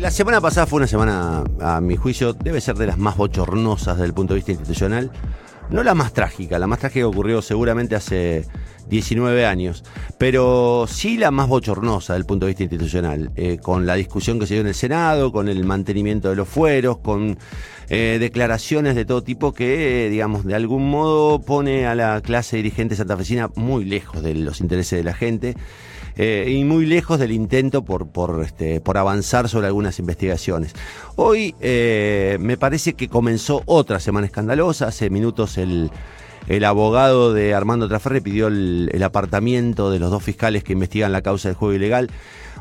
La semana pasada fue una semana, a mi juicio, debe ser de las más bochornosas desde el punto de vista institucional. No la más trágica, la más trágica ocurrió seguramente hace 19 años, pero sí la más bochornosa desde el punto de vista institucional, eh, con la discusión que se dio en el Senado, con el mantenimiento de los fueros, con eh, declaraciones de todo tipo que, eh, digamos, de algún modo pone a la clase dirigente santafesina muy lejos de los intereses de la gente. Eh, y muy lejos del intento por, por, este, por avanzar sobre algunas investigaciones. Hoy eh, me parece que comenzó otra semana escandalosa. Hace minutos el, el abogado de Armando Traferre pidió el, el, apartamiento de los dos fiscales que investigan la causa del juego ilegal.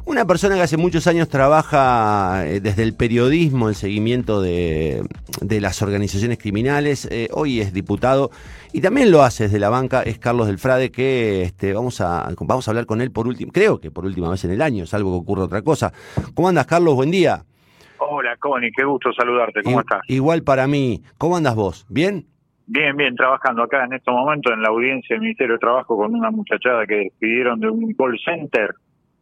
Una persona que hace muchos años trabaja eh, desde el periodismo en seguimiento de, de las organizaciones criminales, eh, hoy es diputado y también lo hace desde la banca, es Carlos del Frade, que este, vamos, a, vamos a hablar con él por último, creo que por última vez en el año, salvo que ocurra otra cosa. ¿Cómo andas, Carlos? Buen día. Hola, Connie, qué gusto saludarte, ¿cómo I, estás? Igual para mí. ¿Cómo andas vos? ¿Bien? Bien, bien, trabajando acá en estos momentos en la audiencia del Ministerio de Trabajo con una muchachada que despidieron de un call center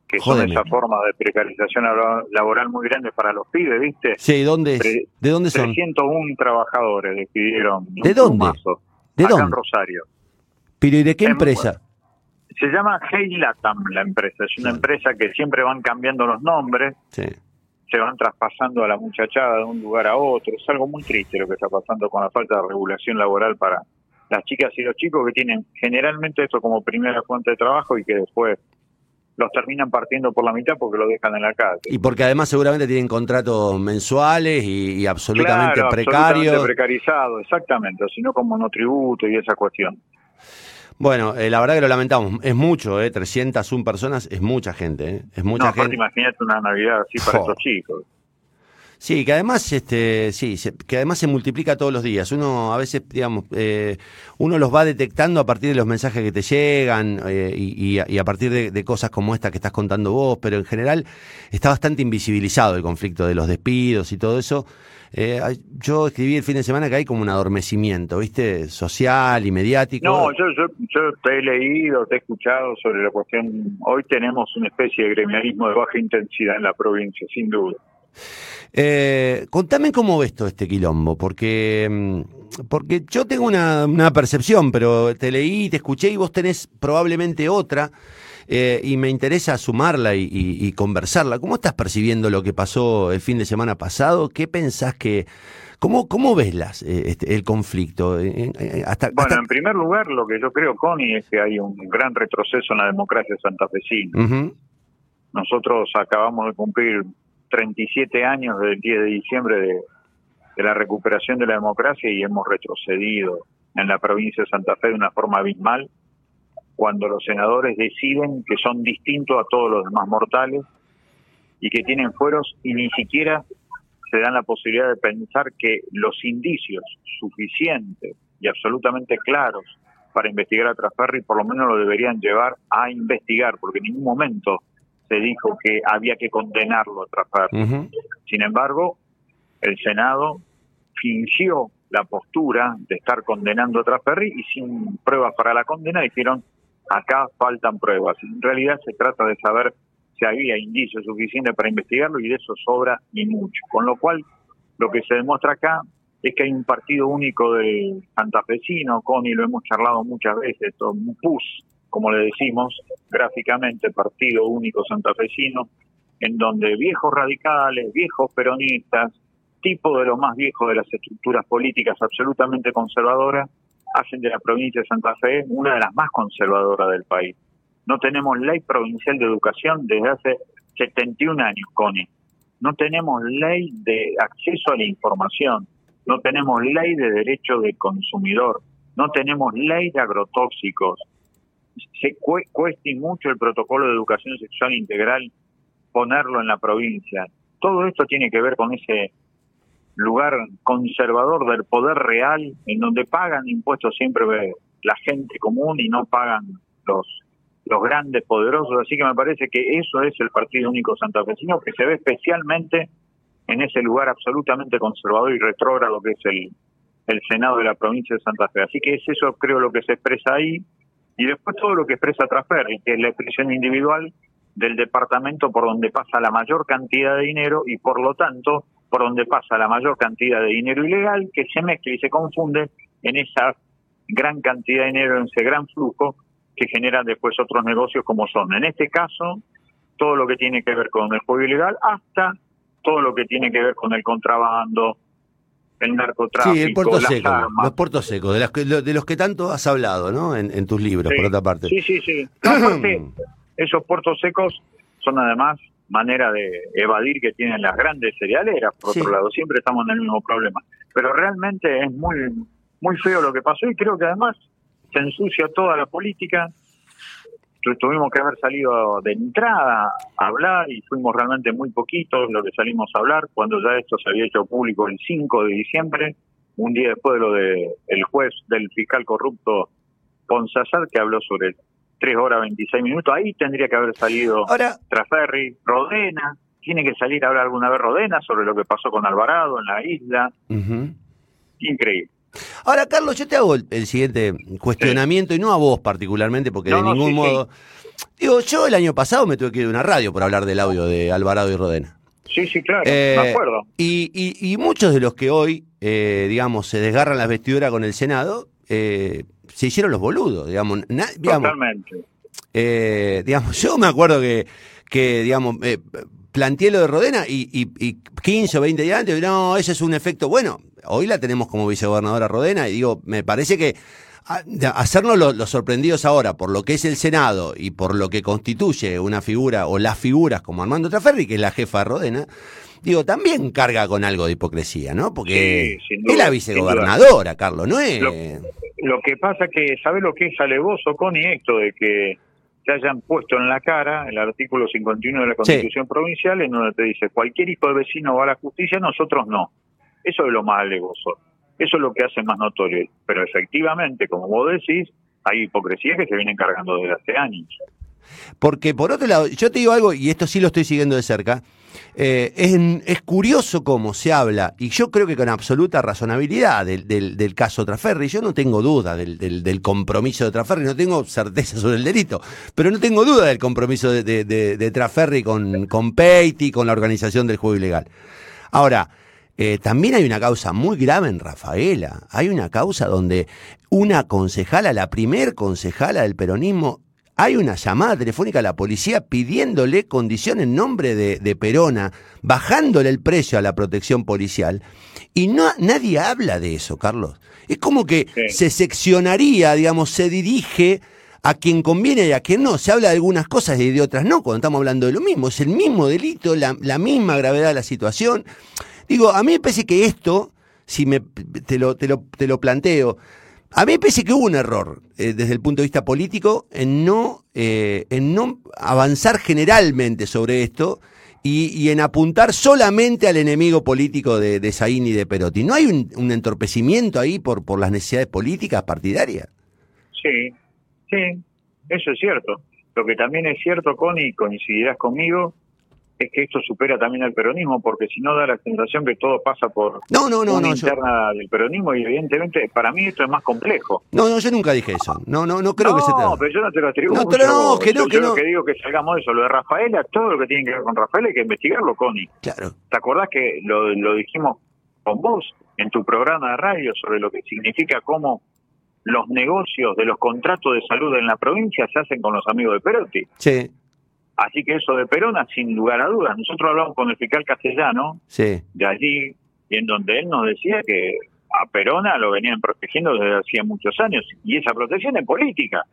que Jódeme. son esa forma de precarización laboral muy grande para los pibes, ¿viste? Sí, ¿dónde, ¿de dónde son? 301 trabajadores despidieron. ¿De dónde? Plumazo, ¿De acá dónde? en Rosario. ¿Pero y de qué En- empresa? Se llama Hey Latam la empresa. Es una Sí. empresa que siempre van cambiando los nombres, Sí. Se van traspasando a la muchachada de un lugar a otro. Es algo muy triste lo que está pasando con la falta de regulación laboral para las chicas y los chicos que tienen generalmente esto como primera fuente de trabajo y que después los terminan partiendo por la mitad porque lo dejan en la calle. Y porque además seguramente tienen contratos mensuales y, y absolutamente Claro, precarios. absolutamente precarizado, exactamente, sino como no tributo y esa cuestión. Bueno, eh, la verdad que lo lamentamos. Es mucho, ¿eh? 301 personas es mucha gente, ¿eh? Es mucha no, gente. imagínate una Navidad así para Jo. estos chicos. Sí, que además, este, sí, se- que además se multiplica todos los días. Uno a veces, digamos, eh, uno los va detectando a partir de los mensajes que te llegan eh, y, y a- y a partir de, de cosas como esta que estás contando vos, pero en general está bastante invisibilizado el conflicto de los despidos y todo eso. Eh, yo escribí el fin de semana que hay como un adormecimiento, ¿viste? Social y mediático. No, yo, yo, yo te he leído, te he escuchado sobre la cuestión. Hoy tenemos una especie de gremialismo de baja intensidad en la provincia, sin duda. Eh, contame cómo ves todo este quilombo, porque, mm, porque yo tengo una, una percepción, pero te leí, te escuché y vos tenés probablemente otra, eh, y me interesa sumarla y, y- y conversarla. ¿Cómo estás percibiendo lo que pasó el fin de semana pasado? ¿Qué pensás que... ¿Cómo, cómo ves las, eh, este, el conflicto? Eh, hasta, Bueno, hasta- en primer lugar, lo que yo creo, Connie, es que hay un gran retroceso en la democracia santafesina. Ujú, Nosotros acabamos de cumplir 37 años desde el 10 de diciembre de, la recuperación de la democracia y hemos retrocedido en la provincia de Santa Fe de una forma abismal cuando los senadores deciden que son distintos a todos los demás mortales y que tienen fueros y ni siquiera se dan la posibilidad de pensar que los indicios suficientes y absolutamente claros para investigar a Traferri por lo menos lo deberían llevar a investigar, porque en ningún momento se dijo que había que condenarlo a Traferri. ujú. Sin embargo, el Senado fingió la postura de estar condenando a Traferri y sin pruebas para la condena dijeron acá faltan pruebas. En realidad se trata de saber si había indicios suficientes para investigarlo y de eso sobra y mucho. Con lo cual, lo que se demuestra acá es que hay un partido único del santafesino, Connie, lo hemos charlado muchas veces, esto, un PUS, como le decimos gráficamente, Partido Único Santafesino, en donde viejos radicales, viejos peronistas, tipo de lo más viejo de las estructuras políticas absolutamente conservadoras, hacen de la provincia de Santa Fe una de las más conservadoras del país. No tenemos ley provincial de educación desde hace 71 años, Connie. No tenemos ley de acceso a la información. No tenemos ley de derecho del consumidor. No tenemos ley de agrotóxicos. Se cue- cuesta y mucho el protocolo de educación sexual integral ponerlo en la provincia. Todo esto tiene que ver con ese lugar conservador del poder real, en donde pagan impuestos siempre la gente común y no pagan los los grandes poderosos. Así que me parece que eso es el Partido Único Santafesino, que se ve especialmente en ese lugar absolutamente conservador y retrógrado que es el, el Senado de la provincia de Santa Fe. Así que es eso, creo, lo que se expresa ahí. Y después todo lo que expresa Traferri, que es la expresión individual del departamento por donde pasa la mayor cantidad de dinero y por lo tanto por donde pasa la mayor cantidad de dinero ilegal que se mezcla y se confunde en esa gran cantidad de dinero, en ese gran flujo que generan después otros negocios como son, en este caso, todo lo que tiene que ver con el juego ilegal hasta todo lo que tiene que ver con el contrabando, el narcotráfico, sí, el puerto las seco, armas. los puertos secos, de los, que, de los que tanto has hablado, ¿no? En, en tus libros, Sí. por otra parte. Sí, sí, sí. Aparte, esos puertos secos son además manera de evadir que tienen las grandes cerealeras, por Sí. otro lado, siempre estamos en el mismo problema. Pero realmente es muy, muy feo lo que pasó y creo que además se ensucia toda la política. Tu- Tuvimos que haber salido de entrada a hablar y fuimos realmente muy poquitos lo que salimos a hablar cuando ya esto se había hecho público el 5 de diciembre, un día después de lo de el juez del fiscal corrupto Ponsasar que habló sobre 3 horas 26 minutos. Ahí tendría que haber salido Ahora, Traferri, Rodena. Tiene que salir a hablar alguna vez Rodena sobre lo que pasó con Alvarado en la isla. Increíble. Ahora, Carlos, yo te hago el, el siguiente cuestionamiento, y no a vos particularmente, porque de No, ningún sí, modo. Digo, yo el año pasado me tuve que ir de una radio por hablar del audio de Alvarado y Rodena. Sí, sí, claro, Eh, me acuerdo. Y, y- y muchos de los que hoy, eh, digamos, se desgarran las vestiduras con el Senado, eh, se hicieron los boludos, digamos. na- digamos, Totalmente. eh, digamos, yo me acuerdo que, que digamos, eh, planteé lo de Rodena y, y, y 15 o 20 días antes, no, ese es un efecto. Bueno, hoy la tenemos como vicegobernadora Rodena y digo, me parece que a- de hacernos los, los sorprendidos ahora por lo que es el Senado y por lo que constituye una figura o las figuras como Armando Traferri, que es la jefa de Rodena, digo, también carga con algo de hipocresía, ¿no? Porque Sí, sin duda, es la vicegobernadora, Carlos, no es... Lo- Lo que pasa que, ¿sabes lo que es alevoso, Connie? Esto de que te hayan puesto en la cara el artículo 51 de la Constitución Provincial, en donde te dice, cualquier hijo de vecino va a la justicia, nosotros no. Eso es lo más. Eso es lo que hace más notorio. Pero efectivamente, como vos decís, hay hipocresías que se vienen cargando desde hace años. Porque por otro lado, yo te digo algo, y esto sí lo estoy siguiendo de cerca, eh, es, curioso cómo se habla, y yo creo que con absoluta razonabilidad del, del, caso Traferri, yo no tengo duda del, del, del compromiso de Traferri, no tengo certeza sobre el delito, pero no tengo duda del compromiso de, de, de, de Traferri con, con Peiti, con la organización del juego ilegal. Ahora, eh, también hay una causa muy grave en Rafaela. Hay una causa donde una concejala, la primer concejala del peronismo, hay una llamada telefónica a la policía pidiéndole condición en nombre de, de Perona, bajándole el precio a la protección policial. Y no, nadie habla de eso, Carlos. Es como que Sí. se seccionaría, digamos, se dirige a quien conviene y a quien no. Se habla de algunas cosas y de otras no, cuando estamos hablando de lo mismo. Es el mismo delito, la, la misma gravedad de la situación. Digo, a mí me parece que esto, si me, te, lo, te, lo, te lo planteo, a mí me parece que hubo un error eh, desde el punto de vista político en no, eh, en no avanzar generalmente sobre esto y, en apuntar solamente al enemigo político de, de y de Perotti. ¿No hay un, un, entorpecimiento ahí por, por las necesidades políticas partidarias? Sí, sí, eso es cierto. Lo que también es cierto, Connie, coincidirás conmigo, es que esto supera también al peronismo, porque si no da la sensación que todo pasa por no, no, no, una no, interna yo... del peronismo y evidentemente para mí esto es más complejo. No, no, yo nunca dije eso. No, no, no creo no, que se No, pero yo no te lo atribuyo. No, pero no, que no, yo, que yo no. lo que digo que salgamos de eso, lo de Rafaela, todo lo que tiene que ver con Rafaela hay que investigarlo, Connie. Claro. ¿Te acordás que lo, lo dijimos con vos en tu programa de radio sobre lo que significa cómo los negocios de los contratos de salud en la provincia se hacen con los amigos de Perotti? Sí. Así que eso de Perona, sin lugar a dudas. Nosotros hablamos con el fiscal castellano sí. de allí, y en donde él nos decía que a Perona lo venían protegiendo desde hacía muchos años, y esa protección es política.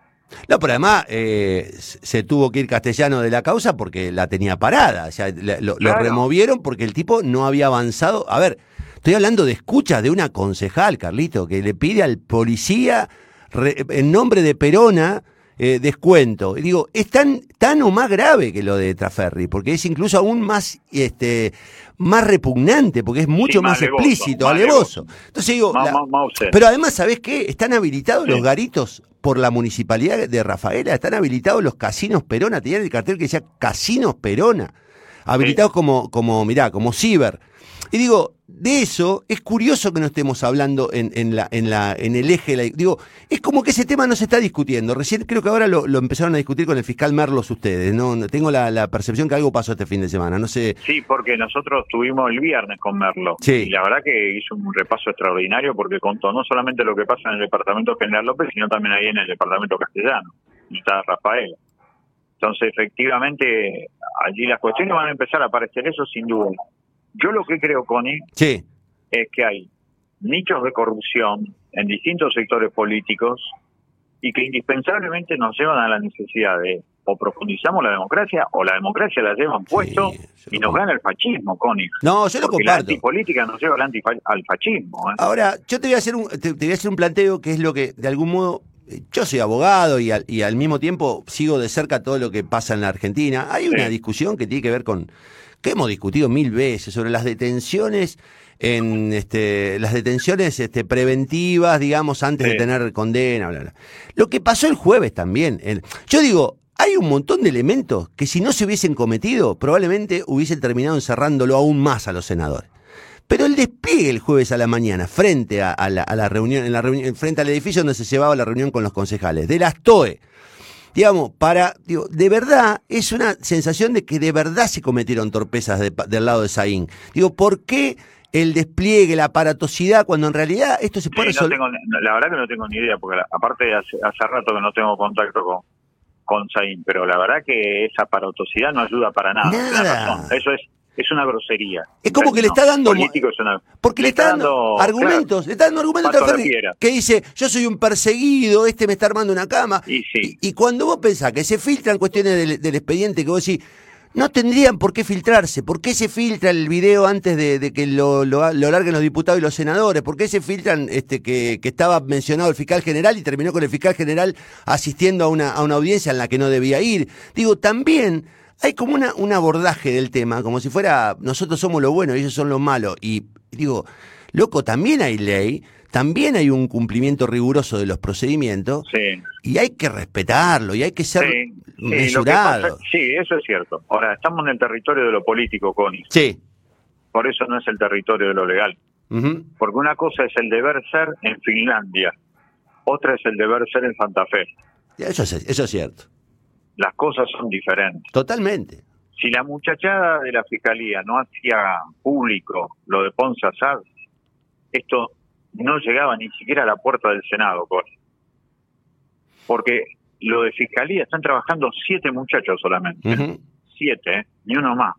No, pero además eh, se tuvo que ir castellano de la causa porque la tenía parada. O sea, lo, claro. lo removieron porque el tipo no había avanzado. A ver, estoy hablando de escuchas de una concejal, Carlito, que le pide al policía, re, en nombre de Perona, eh, descuento. Y digo, es tan, tan o más grave que lo de Traferri, porque es incluso aún más, este, más repugnante, porque es mucho sí, más, alevoso, explícito, alevoso. Entonces digo, la, pero además, ¿sabés qué? Están habilitados sí. los garitos por la municipalidad de Rafaela, están habilitados los casinos Perona, tenían el cartel que decía Casinos Perona, habilitados sí. como, como, mirá, como ciber. Y digo, de eso es curioso que no estemos hablando en, en, la, en, la, en el eje de la... Digo, es como que ese tema no se está discutiendo. Recién creo que ahora lo, lo empezaron a discutir con el fiscal Merlos ustedes. No, tengo la, la, percepción que algo pasó este fin de semana. No sé. Sí, porque nosotros estuvimos el viernes con Merlo. Sí. Y la verdad que hizo un repaso extraordinario porque contó no solamente lo que pasa en el departamento General López, sino también ahí en el departamento castellano. Y está Rafael. Entonces, efectivamente, allí las cuestiones van a empezar a aparecer, eso sin duda. Yo lo que creo, Connie, sí. es que hay nichos de corrupción en distintos sectores políticos y que indispensablemente nos llevan a la necesidad de o profundizamos la democracia o la democracia la llevan puesto y nos gana el fascismo, Connie. No, yo lo Porque comparto. La antipolítica nos lleva al, al fascismo. ¿eh? Ahora, yo te voy, a hacer un, te, te voy a hacer un planteo que es lo que de algún modo yo soy abogado y al, y al, mismo tiempo sigo de cerca todo lo que pasa en la Argentina. Hay una sí. discusión que tiene que ver con, que hemos discutido mil veces, sobre las detenciones en este, las detenciones este, preventivas, digamos, antes sí. de tener condena, bla, bla. Lo que pasó el jueves también. El, yo digo, hay un montón de elementos que si no se hubiesen cometido, probablemente hubiesen terminado encerrándolo aún más a los senadores. Pero el despliegue el jueves a la mañana, frente a, a, la, a la, reunión, en la reunión, frente al edificio donde se llevaba la reunión con los concejales, de las TOE, digamos, para, digo, de verdad, es una sensación de que de verdad se cometieron torpezas de, del lado de Saín. Digo, ¿por qué el despliegue, la aparatosidad, cuando en realidad esto se puede sí, no tengo, La verdad que no tengo ni idea, porque aparte hace, hace rato que no tengo contacto con, con Saín, pero la verdad que esa aparatosidad no ayuda para nada. nada. Eso es es una grosería. Es como que le está dando político es una, porque le está, dando, argumentos, claro, le está dando argumentos a Ferri, que dice, yo soy un perseguido, este me está armando una cama. Y, sí. y, y cuando vos pensás que se filtran cuestiones del, del, expediente que vos decís, no tendrían por qué filtrarse. ¿Por qué se filtra el video antes de, de que lo, lo, lo, larguen los diputados y los senadores? ¿Por qué se filtran este, que, que, estaba mencionado el fiscal general y terminó con el fiscal general asistiendo a una, a una audiencia en la que no debía ir? Digo, también hay como una, un abordaje del tema, como si fuera nosotros somos lo bueno y ellos son lo malo. Y digo, loco, también hay ley, también hay un cumplimiento riguroso de los procedimientos sí. y hay que respetarlo y hay que ser sí, mesurado. Sí, sí, eso es cierto. Ahora, estamos en el territorio de lo político, Connie. Sí. Por eso no es el territorio de lo legal. Uh -huh. Porque una cosa es el deber ser en Finlandia, otra es el deber ser en Santa Fe. Eso es, eso es cierto las cosas son diferentes. Totalmente. Si la muchachada de la fiscalía no hacía público lo de Ponce Assad, esto no llegaba ni siquiera a la puerta del Senado, Cori. Porque lo de fiscalía están trabajando siete muchachos solamente. Uh -huh. Siete, ¿eh? ni uno más.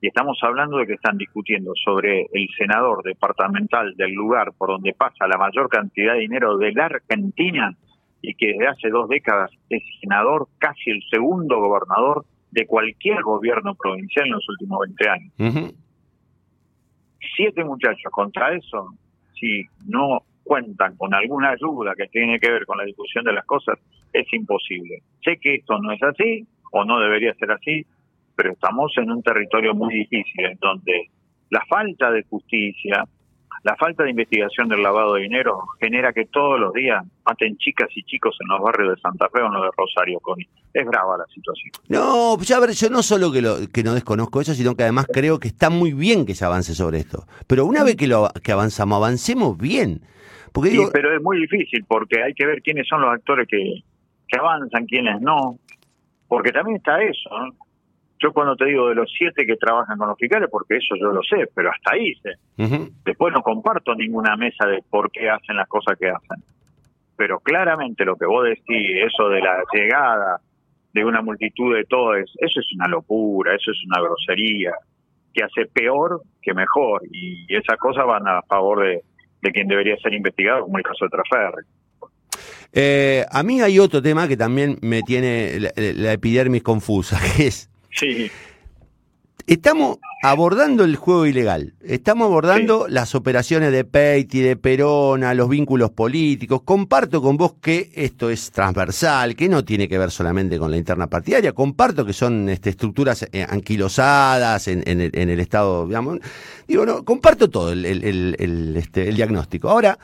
Y estamos hablando de que están discutiendo sobre el senador departamental del lugar por donde pasa la mayor cantidad de dinero de la Argentina y que desde hace dos décadas es senador, casi el segundo gobernador de cualquier gobierno provincial en los últimos 20 años. Uh -huh. Siete muchachos contra eso, si no cuentan con alguna ayuda que tiene que ver con la discusión de las cosas, es imposible. Sé que esto no es así, o no debería ser así, pero estamos en un territorio muy difícil, en donde la falta de justicia, la falta de investigación del lavado de dinero genera que todos los días maten chicas y chicos en los barrios de Santa Fe o en los de Rosario, Connie. Es brava la situación. No, ya ver, yo no solo que, lo, que no desconozco eso, sino que además creo que está muy bien que se avance sobre esto. Pero una vez que, lo, que avanzamos, avancemos bien. Porque sí, pero es muy difícil porque hay que ver quiénes son los actores que, que avanzan, quiénes no. Porque también está eso, ¿no? Yo cuando te digo de los siete que trabajan con los fiscales, porque eso yo lo sé, pero hasta ahí sé. uh -huh. Después no comparto ninguna mesa de por qué hacen las cosas que hacen. Pero claramente lo que vos decís, eso de la llegada de una multitud de todos, eso es una locura, eso es una grosería, que hace peor que mejor. Y esas cosas van a favor de, de quien debería ser investigado, como el caso de Traferri. Eh, a mí hay otro tema que también me tiene la, la epidermis confusa, que es Sí. Estamos abordando el juego ilegal, estamos abordando sí. las operaciones de Peiti, de Perona, los vínculos políticos. Comparto con vos que esto es transversal, que no tiene que ver solamente con la interna partidaria. Comparto que son este, estructuras eh, anquilosadas en, en, el, en, el, Estado, digamos. Digo, no, comparto todo el, el, el este, diagnóstico. Ahora,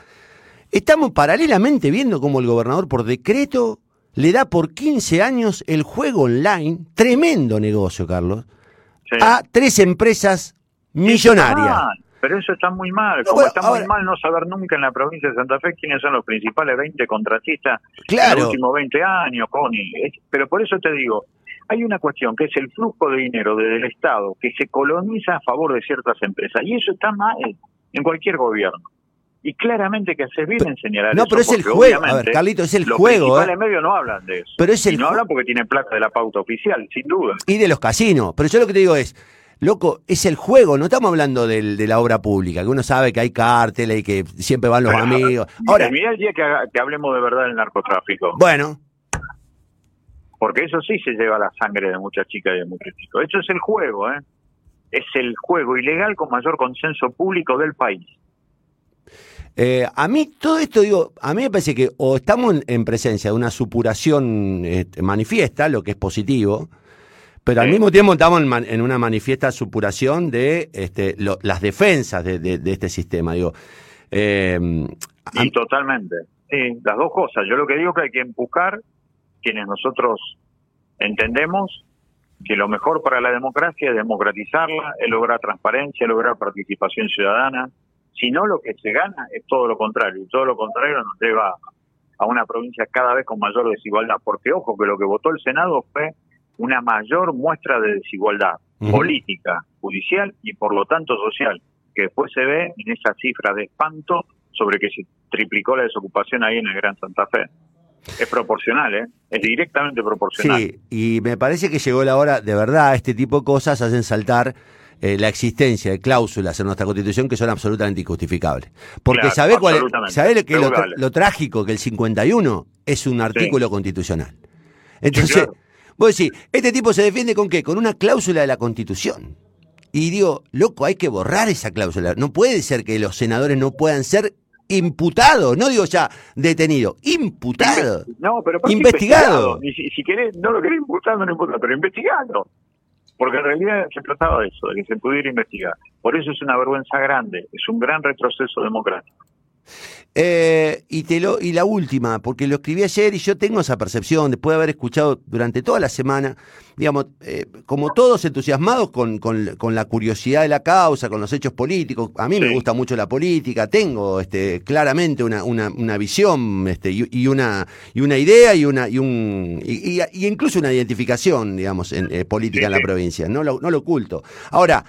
estamos paralelamente viendo cómo el gobernador por decreto le da por 15 años el juego online, tremendo negocio, Carlos, sí. a tres empresas millonaria. Pero eso está muy mal, como está muy mal no saber nunca en la provincia de Santa Fe quiénes son los principales 20 contratistas claro. en los últimos 20 años, Connie. Pero por eso te digo, hay una cuestión que es el flujo de dinero desde el Estado que se coloniza a favor de ciertas empresas y eso está mal en cualquier gobierno. Y claramente que hace bien en señalar no, pero es el juego. A ver, Carlito, es el los juego. Los ¿eh? medios no hablan de eso. Pero es el y no hablan porque tienen plata de la pauta oficial, sin duda. Y de los casinos. Pero yo lo que te digo es, loco, es el juego, no estamos hablando del, de la obra pública, que uno sabe que hay cárteles y que siempre van los amigos. Ahora, mira el día que, que, hablemos de verdad del narcotráfico. Bueno. Porque eso sí se lleva la sangre de muchas chicas y de muchos chicos. Eso es el juego, ¿eh? Es el juego ilegal con mayor consenso público del país. Eh, a mí todo esto, digo, a mí me parece que o estamos en, presencia de una supuración este, manifiesta, lo que es positivo, pero al mismo tiempo estamos en, una manifiesta supuración de este, las defensas de, este sistema. Digo, eh, totalmente. Sí, las dos cosas. Yo lo que digo es que hay que empujar quienes nosotros entendemos que lo mejor para la democracia es democratizarla, es lograr transparencia, lograr participación ciudadana, si no, lo que se gana es todo lo contrario, y todo lo contrario nos lleva a una provincia cada vez con mayor desigualdad, porque ojo que lo que votó el Senado fue una mayor muestra de desigualdad política, judicial y por lo tanto social, que después se ve en esa cifra de espanto sobre que se triplicó la desocupación ahí en el Gran Santa Fe. Es proporcional, ¿eh? Es directamente proporcional. Sí, y me parece que llegó la hora, de verdad, este tipo de cosas hacen saltar eh, la existencia de cláusulas en nuestra constitución que son absolutamente injustificables. Porque ¿sabe cuál es, sabe que lo, lo, trágico? Que el 51 es un artículo constitucional. Entonces, vos decís, este tipo se defiende con qué? Con una cláusula de la constitución. Y digo, loco, hay que borrar esa cláusula. No puede ser que los senadores no puedan ser imputados, no digo ya detenido, imputado. No, pero investigado. Si, si, querés, no lo querés imputar, no lo imputado, pero investigado porque en realidad se trataba de eso, de que se pudiera investigar. Por eso es una vergüenza grande, es un gran retroceso democrático. Eh, y, te lo, y la última, porque lo escribí ayer y yo tengo esa percepción, después de haber escuchado durante toda la semana, digamos, eh, como todos entusiasmados con, con, la curiosidad de la causa, con los hechos políticos. A mí me gusta mucho la política, tengo este, claramente una, una, una visión este, y, una, y una idea y, una, y, un, y, incluso una identificación, digamos, en, eh, política en la provincia, no lo, no lo oculto. Ahora,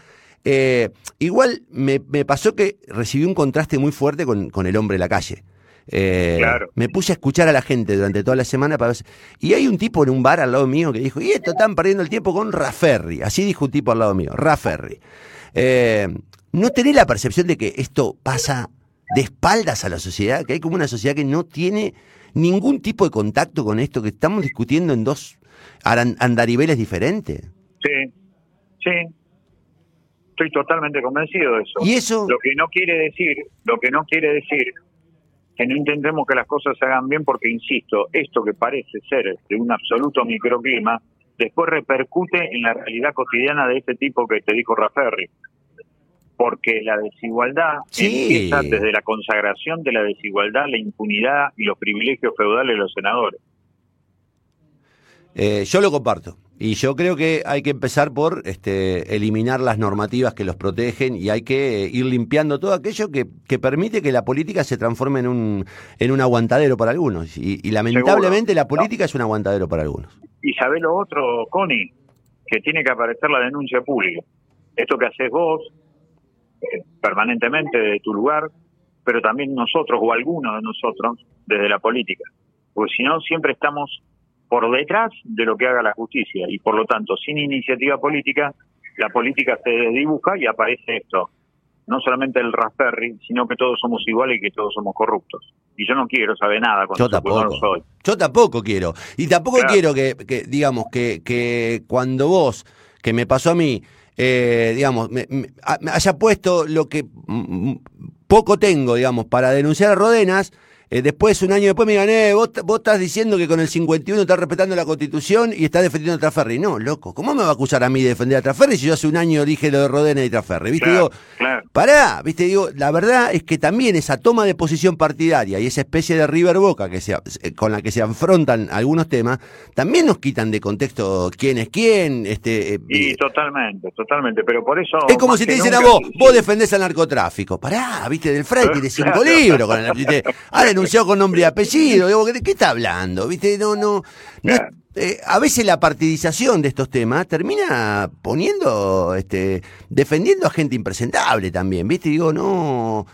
eh, igual me, pasó que recibí un contraste muy fuerte con, el hombre de la calle. Eh, me puse a escuchar a la gente durante toda la semana para y hay un tipo en un bar al lado mío que dijo, y esto están perdiendo el tiempo con Raferri. Así dijo un tipo al lado mío, Raferri. Eh, ¿No tenés la percepción de que esto pasa de espaldas a la sociedad? Que hay como una sociedad que no tiene ningún tipo de contacto con esto, que estamos discutiendo en dos andariveles diferentes. Sí, sí, estoy totalmente convencido de eso. ¿Y eso? Lo que no quiere decir, lo que no quiere decir que no intentemos que las cosas se hagan bien porque, insisto, esto que parece ser de un absoluto microclima, después repercute en la realidad cotidiana de este tipo que te dijo Raferri. Porque la desigualdad empieza desde la consagración de la desigualdad, la impunidad y los privilegios feudales de los senadores. Eh, yo lo comparto. Y yo creo que hay que empezar por este, eliminar las normativas que los protegen y hay que ir limpiando todo aquello que, que permite que la política se transforme en un, en un aguantadero para algunos. Y, lamentablemente la política es un aguantadero para algunos. Y sabés lo otro, Connie, que tiene que aparecer la denuncia pública. Esto que haces vos eh, permanentemente de tu lugar, pero también nosotros o algunos de nosotros desde la política. Porque si no, siempre estamos por detrás de lo que haga la justicia. Y por lo tanto sin iniciativa política la política se desdibuja y aparece esto. No solamente el Raspberry sino que todos somos iguales y que todos somos corruptos. Y yo no quiero saber nada con yo tampoco. soy. yo tampoco quiero. Y tampoco quiero que, digamos que, que cuando vos que me pasó a mí eh, digamos me, haya puesto lo que poco tengo digamos para denunciar a Rodenas Eh, después, un año después, me gané, vos, vos estás diciendo que con el 51 estás respetando la constitución y estás defendiendo a Traferri. No, loco, ¿cómo me va a acusar a mí de defender a Traferri si yo hace un año dije lo de Rodena y Traferri? ¿Viste? Claro, digo, claro. pará, ¿viste? Digo, la verdad es que también esa toma de posición partidaria y esa especie de River Boca que se, eh, con la que se afrontan algunos temas, también nos quitan de contexto quién es quién. Este, eh, Y eh, totalmente, totalmente, pero por eso... es como si te dicen a vos, vos defendés al narcotráfico. Pará, viste, del Frey tiene cinco Claro. libros con el ¿viste? Ha denunciado con nombre y apellido. Digo, ¿de qué está hablando? ¿Viste? No, no. no es- Claro. eh, a veces la partidización de estos temas termina poniendo, este, defendiendo a gente impresentable también, ¿viste? Digo, no.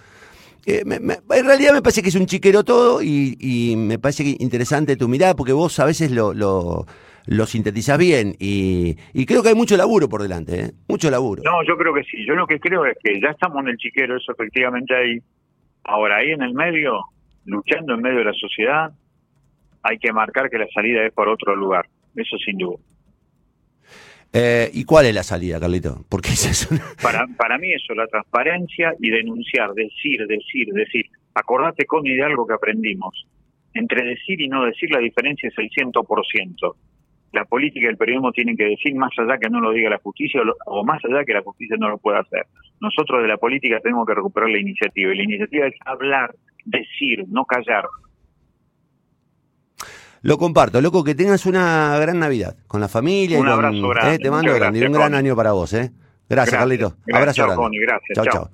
eh, me- me- en realidad me parece que es un chiquero todo y, y me parece que interesante tu mirada porque vos a veces lo, lo, lo sintetizás bien y, y creo que hay mucho laburo por delante, ¿eh? Mucho laburo. No, yo creo que sí. Yo lo que creo es que ya estamos en el chiquero, eso efectivamente ahí. Ahora, ahí en el medio, luchando en medio de la sociedad, hay que marcar que la salida es por otro lugar. Eso sin duda. Eh, ¿Y cuál es la salida, Carlito? Porque esa es una... Para, para mí eso, la transparencia y denunciar, decir, decir, decir. Acordate, Connie, de algo que aprendimos. Entre decir y no decir la diferencia es el 100%. La política y el periodismo tienen que decir más allá que no lo diga la justicia o, lo- o más allá que la justicia no lo pueda hacer. Nosotros de la política tenemos que recuperar la iniciativa y la iniciativa es hablar, decir, no callar. Lo comparto, loco, que tengas una gran Navidad con la familia. y Un con- abrazo grande, eh, te mando grande y un gracias, gran Connie. año para vos, ¿eh? Gracias, Carlito. Gracias, Abrazo grande. Connie, gracias, Chau, chao. chau.